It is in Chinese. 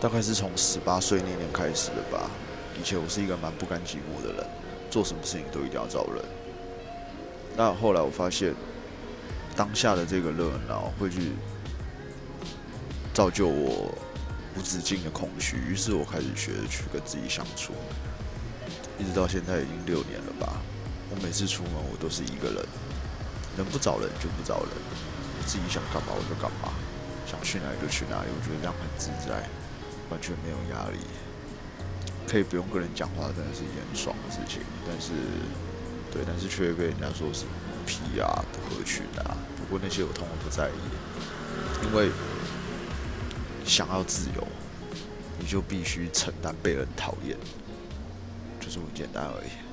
大概是从十八岁那年开始的吧。以前我是一个蛮不甘寂寞的人，做什么事情都一定要找人。那后来我发现，当下的这个热闹会去造就我无止境的空虚，于是我开始学着去跟自己相处，一直到现在已经六年了吧。我每次出门我都是一个人，能不找人就不找人，我自己想干嘛我就干嘛，想去哪里就去哪里，我觉得这样很自在，完全没有压力。可以不用跟人讲话，真的是一件很爽的事情。但是，对，但是却被人家说是皮啊、不合群啊。不过那些我通通不在意，因为想要自由，你就必须承担被人讨厌，就这么简单而已。